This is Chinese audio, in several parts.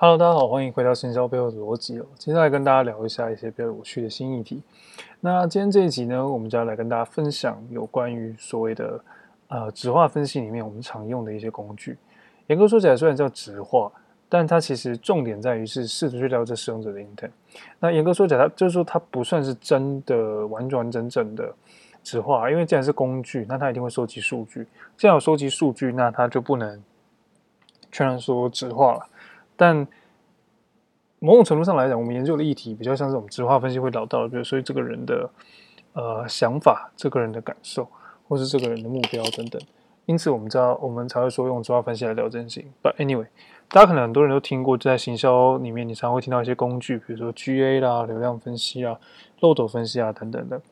Hello，大家好，欢迎回到新销背后的逻辑哦。接下来跟大家聊一下一些比较有趣的新议题。那今天这一集呢，我们就要来跟大家分享有关于所谓的呃质化分析里面我们常用的一些工具。严格说起来，虽然叫质化，但它其实重点在于是试图去了解使用者的 intent。那严格说起来，它就是说它不算是真的完完整整的质化，因为既然是工具，那它一定会收集数据。既然有收集数据，那它就不能全然说质化了。但某种程度上来讲，我们研究的议题比较像是我们质化分析会聊到的，比如说这个人的呃想法、这个人的感受，或是这个人的目标等等。因此，我们知道我们才会说用质化分析来聊真心。But anyway，大家可能很多人都听过，在行销里面，你常会听到一些工具，比如说 GA 啦、流量分析啊、漏斗分析啊等等的。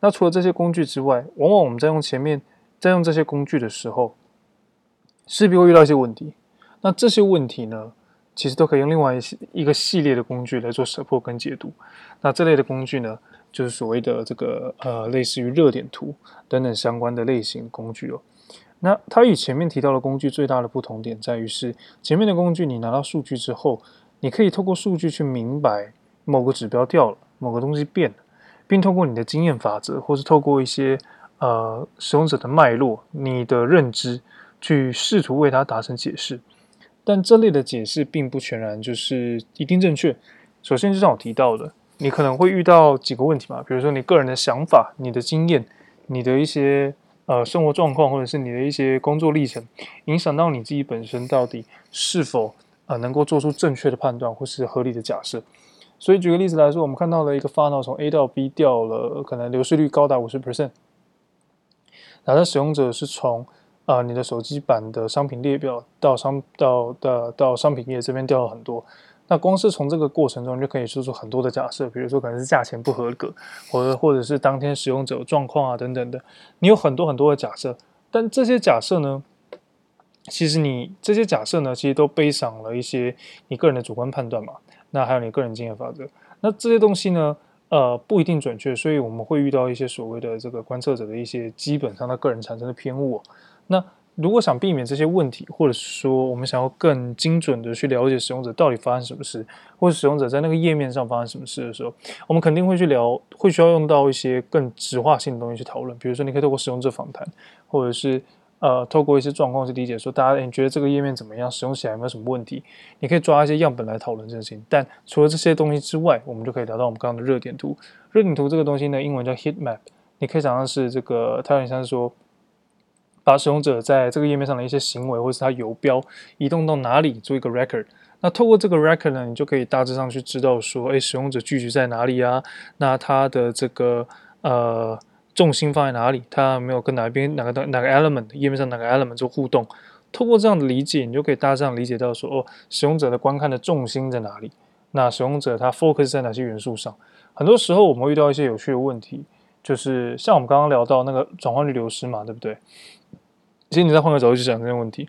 那除了这些工具之外，往往我们在用前面在用这些工具的时候，势必会遇到一些问题。那这些问题呢，其实都可以用另外一一个系列的工具来做 support 跟解读。那这类的工具呢，就是所谓的这个呃，类似于热点图等等相关的类型工具哦。那它与前面提到的工具最大的不同点在于是，前面的工具你拿到数据之后，你可以透过数据去明白某个指标掉了，某个东西变了，并透过你的经验法则，或是透过一些呃使用者的脉络，你的认知去试图为它达成解释。但这类的解释并不全然就是一定正确。首先，就像我提到的，你可能会遇到几个问题嘛，比如说你个人的想法、你的经验、你的一些呃生活状况，或者是你的一些工作历程，影响到你自己本身到底是否呃能够做出正确的判断或是合理的假设。所以，举个例子来说，我们看到了一个 funnel 从 A 到 B 掉了，可能流失率高达五十 percent，然后使用者是从啊、你的手机版的商品列表到商到到到商品页这边掉了很多。那光是从这个过程中，就可以说出很多的假设，比如说可能是价钱不合格，或者或者是当天使用者状况啊等等的。你有很多很多的假设，但这些假设呢，其实你这些假设呢，其实都背上了一些你个人的主观判断嘛。那还有你个人经验法则，那这些东西呢，呃，不一定准确，所以我们会遇到一些所谓的这个观测者的一些基本上他个人产生的偏误。那如果想避免这些问题，或者说我们想要更精准的去了解使用者到底发生什么事，或者使用者在那个页面上发生什么事的时候，我们肯定会去聊，会需要用到一些更直化性的东西去讨论。比如说，你可以透过使用者访谈，或者是呃，透过一些状况去理解说，大家你觉得这个页面怎么样，使用起来有没有什么问题？你可以抓一些样本来讨论这件事情。但除了这些东西之外，我们就可以聊到我们刚刚的热点图。热点图这个东西呢，英文叫 heat map，你可以想象是这个，它有点像是说。把使用者在这个页面上的一些行为，或是他游标移动到哪里做一个 record。那透过这个 record 呢，你就可以大致上去知道说，哎，使用者聚集在哪里啊？那他的这个呃重心放在哪里？他没有跟哪边哪个哪个 element 页面上哪个 element 做互动？透过这样的理解，你就可以大致上理解到说，哦，使用者的观看的重心在哪里？那使用者他 focus 在哪些元素上？很多时候我们会遇到一些有趣的问题，就是像我们刚刚聊到那个转换率流失嘛，对不对？其实你再换个角度去讲这些问题，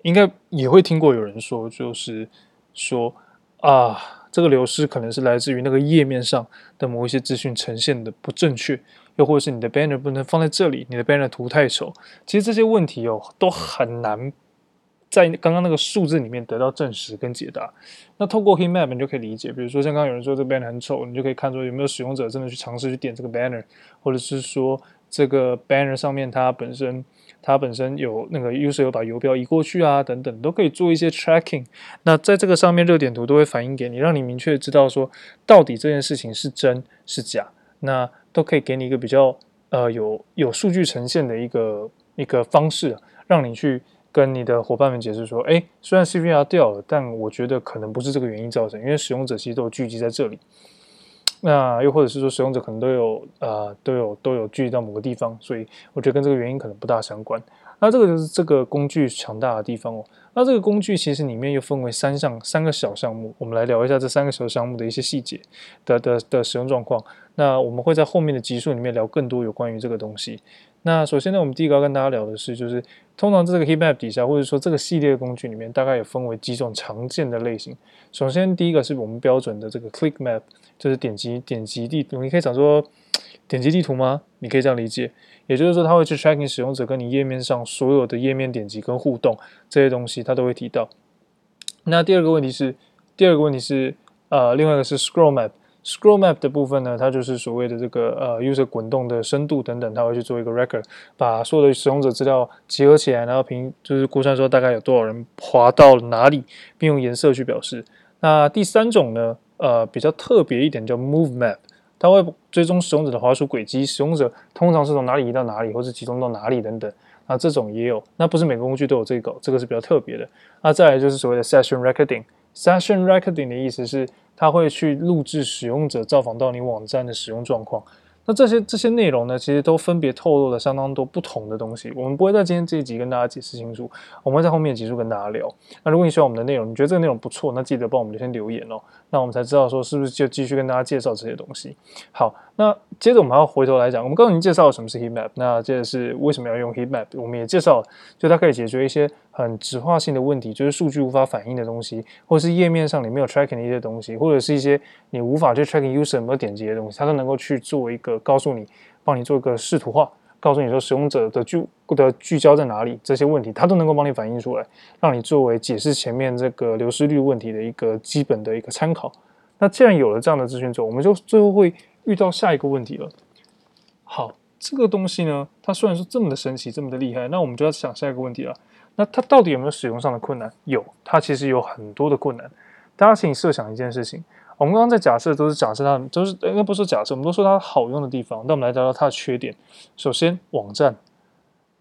应该也会听过有人说，就是说啊，这个流失可能是来自于那个页面上的某一些资讯呈现的不正确，又或者是你的 banner 不能放在这里，你的 banner 图太丑。其实这些问题哦，都很难在刚刚那个数字里面得到证实跟解答。那透过 heat map 你就可以理解，比如说像刚刚有人说这个 banner 很丑，你就可以看出有没有使用者真的去尝试去点这个 banner，或者是说。这个 banner 上面，它本身它本身有那个 user 有把游标移过去啊，等等，都可以做一些 tracking。那在这个上面，热点图都会反映给你，让你明确知道说到底这件事情是真是假。那都可以给你一个比较呃有有数据呈现的一个一个方式，让你去跟你的伙伴们解释说，哎，虽然 CVR 掉了，但我觉得可能不是这个原因造成，因为使用者其实都聚集在这里。那又或者是说，使用者可能都有呃都有都有聚集到某个地方，所以我觉得跟这个原因可能不大相关。那这个就是这个工具强大的地方哦。那这个工具其实里面又分为三项三个小项目，我们来聊一下这三个小项目的一些细节的的的使用状况。那我们会在后面的集数里面聊更多有关于这个东西。那首先呢，我们第一个要跟大家聊的是，就是通常这个 heat map 底下，或者说这个系列的工具里面，大概有分为几种常见的类型。首先，第一个是我们标准的这个 click map，就是点击点击地图。你可以讲说点击地图吗？你可以这样理解，也就是说，它会去 tracking 使用者跟你页面上所有的页面点击跟互动这些东西，它都会提到。那第二个问题是，第二个问题是，呃，另外一个是 scroll map。Scroll map 的部分呢，它就是所谓的这个呃 user 滚动的深度等等，它会去做一个 record，把所有的使用者资料集合起来，然后凭就是估算说大概有多少人滑到哪里，并用颜色去表示。那第三种呢，呃，比较特别一点叫 move map，它会追踪使用者的滑鼠轨迹，使用者通常是从哪里移到哪里，或是集中到哪里等等。那这种也有，那不是每个工具都有这个，这个是比较特别的。那再来就是所谓的 session recording，session recording 的意思是。它会去录制使用者造访到你网站的使用状况。那这些这些内容呢，其实都分别透露了相当多不同的东西。我们不会在今天这一集跟大家解释清楚，我们会在后面的集数跟大家聊。那如果你喜欢我们的内容，你觉得这个内容不错，那记得帮我们先留言哦，那我们才知道说是不是就继续跟大家介绍这些东西。好，那接着我们还要回头来讲，我们刚刚已经介绍了什么是 heat map，那接着是为什么要用 heat map，我们也介绍了，就它可以解决一些很直化性的问题，就是数据无法反映的东西，或者是页面上你没有 tracking 的一些东西，或者是一些你无法去 tracking user 有没有点击的东西，它都能够去做一个告诉你。帮你做一个视图化，告诉你说使用者的聚的聚焦在哪里，这些问题它都能够帮你反映出来，让你作为解释前面这个流失率问题的一个基本的一个参考。那既然有了这样的资讯之后，我们就最后会遇到下一个问题了。好，这个东西呢，它虽然是这么的神奇，这么的厉害，那我们就要想下一个问题了。那它到底有没有使用上的困难？有，它其实有很多的困难。大家请设想一件事情。我们刚刚在假设都是假设它都是应该不是假设，我们都说它好用的地方。那我们来聊聊它的缺点。首先，网站，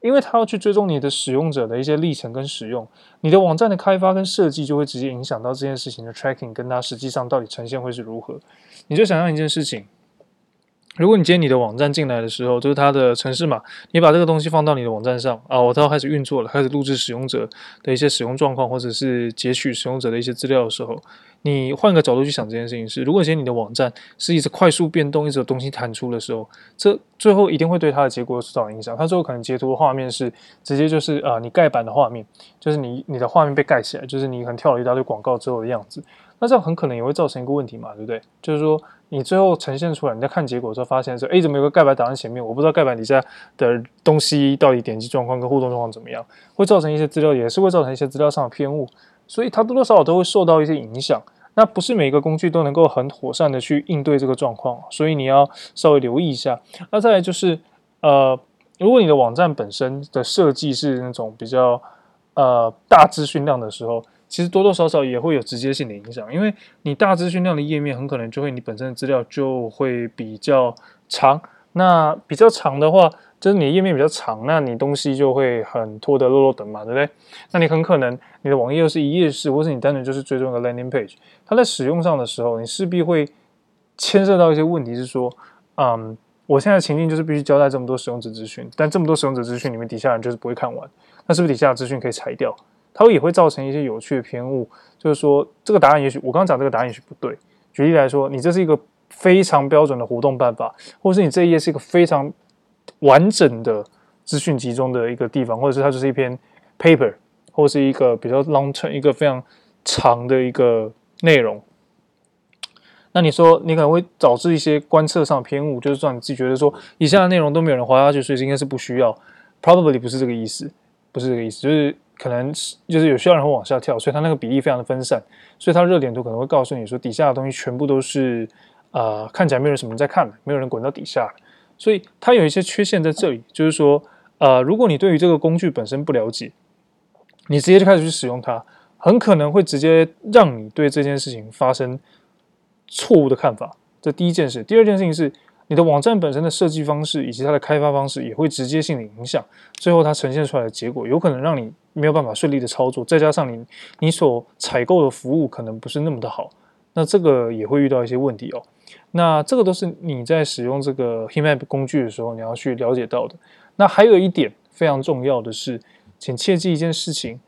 因为它要去追踪你的使用者的一些历程跟使用，你的网站的开发跟设计就会直接影响到这件事情的 tracking，跟它实际上到底呈现会是如何。你就想象一件事情。如果你今天你的网站进来的时候，就是它的程式码，你把这个东西放到你的网站上啊，我都要开始运作了，开始录制使用者的一些使用状况，或者是截取使用者的一些资料的时候，你换个角度去想这件事情是，如果今天你的网站是一直快速变动，一直有东西弹出的时候，这最后一定会对它的结果受到影响。它最后可能截图的画面是直接就是啊、你盖板的画面，就是你你的画面被盖起来，就是你可能跳了一大堆广告之后的样子。那这样很可能也会造成一个问题嘛，对不对？就是说，你最后呈现出来，你在看结果的时候，发现说，诶，怎么有个盖板挡在前面？我不知道盖板底下的东西到底点击状况跟互动状况怎么样，会造成一些资料，也是会造成一些资料上的偏误，所以它多多少少都会受到一些影响。那不是每一个工具都能够很妥善的去应对这个状况，所以你要稍微留意一下。那再来就是，呃，如果你的网站本身的设计是那种比较呃大资讯量的时候。其实多多少少也会有直接性的影响，因为你大资讯量的页面很可能就会你本身的资料就会比较长。那比较长的话，就是你页面比较长，那你东西就会很拖得落落等嘛，对不对？那你很可能你的网页又是一页式，或是你单纯就是追踪一个 landing page，它在使用上的时候，你势必会牵涉到一些问题，是说，嗯，我现在情境就是必须交代这么多使用者资讯，但这么多使用者资讯里面底下人就是不会看完，那是不是底下的资讯可以裁掉？它也会造成一些有趣的偏误，就是说这个答案也许我刚刚讲这个答案也许不对。举例来说，你这是一个非常标准的活动办法，或是你这一页是一个非常完整的资讯集中的一个地方，或者是它就是一篇 paper，或是一个比较 long term 一个非常长的一个内容。那你说你可能会导致一些观测上的偏误，就是说你自己觉得说以下的内容都没有人滑下去，所以应该是不需要。Probably 不是这个意思，不是这个意思，就是。可能是就是有需要人会往下跳，所以它那个比例非常的分散，所以它热点图可能会告诉你说底下的东西全部都是呃看起来没有什么人在看，没有人滚到底下，所以它有一些缺陷在这里，就是说呃如果你对于这个工具本身不了解，你直接就开始去使用它，很可能会直接让你对这件事情发生错误的看法。这第一件事，第二件事情是。你的网站本身的设计方式以及它的开发方式也会直接性的影响，最后它呈现出来的结果有可能让你没有办法顺利的操作，再加上你你所采购的服务可能不是那么的好，那这个也会遇到一些问题哦。那这个都是你在使用这个 Heat Map 工具的时候你要去了解到的。那还有一点非常重要的是，请切记一件事情。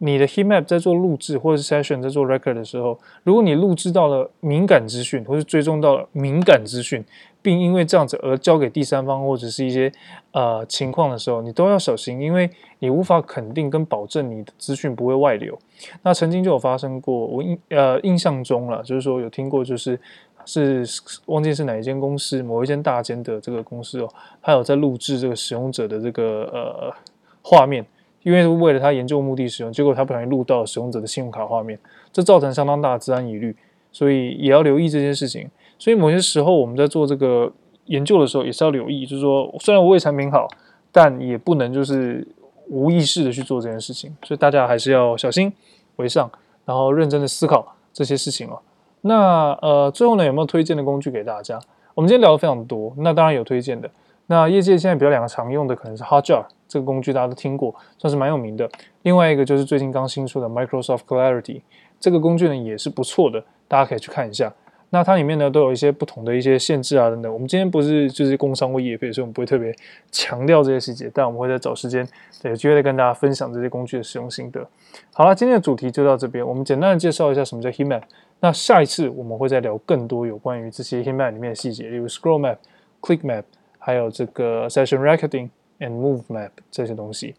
你的 heat map 在做录制或者是 session 在做 record 的时候，如果你录制到了敏感资讯，或是追踪到了敏感资讯，并因为这样子而交给第三方或者是一些呃情况的时候，你都要小心，因为你无法肯定跟保证你的资讯不会外流。那曾经就有发生过，我印呃印象中了，就是说有听过，就是是忘记是哪一间公司，某一间大间的这个公司哦，他有在录制这个使用者的这个呃画面。因为为了他研究目的使用，结果他不小心录到使用者的信用卡画面，这造成相当大的资安疑虑，所以也要留意这件事情。所以某些时候我们在做这个研究的时候，也是要留意，就是说虽然我为产品好，但也不能就是无意识的去做这件事情，所以大家还是要小心为上，然后认真的思考这些事情哦。那呃，最后呢，有没有推荐的工具给大家？我们今天聊的非常多，那当然有推荐的。那业界现在比较两个常用的可能是 Hotjar 这个工具，大家都听过，算是蛮有名的。另外一个就是最近刚新出的 Microsoft Clarity 这个工具呢，也是不错的，大家可以去看一下。那它里面呢都有一些不同的一些限制啊等等。我们今天不是就是工商或业配，所以我们不会特别强调这些细节，但我们会再找时间有机会再跟大家分享这些工具的使用心得。好了，今天的主题就到这边，我们简单的介绍一下什么叫 Heat Map。那下一次我们会再聊更多有关于这些 Heat Map 里面的细节，例如 Scroll Map、Click Map，还有这个 Session Recording and Move Map 这些东西。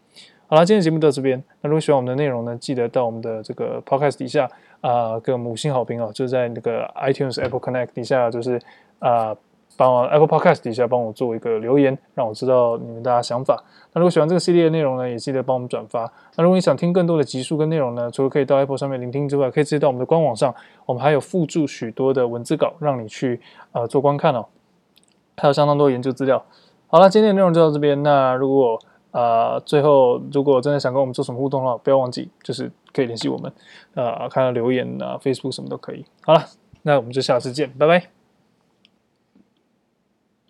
好了，今天节目到这边。那如果喜欢我们的内容呢，记得到我们的这个 Podcast 底下啊，给我们五星好评哦，就在那个 iTunes Apple Connect 底下，就是啊，帮我 Apple Podcast 底下帮我做一个留言，让我知道你们大家想法。那如果喜欢这个系列的内容呢，也记得帮我们转发。那如果你想听更多的集数跟内容呢，除了可以到 Apple 上面聆听之外，可以直接到我们的官网上，我们还有附注许多的文字稿，让你去呃做观看哦。还有相当多研究资料。好了，今天的内容就到这边。那如果啊最后如果真的想跟我们做什么互动的话，不要忘记就是可以联系我们，啊看到留言啊，Facebook 什么都可以。好了，那我们就下次见，拜拜。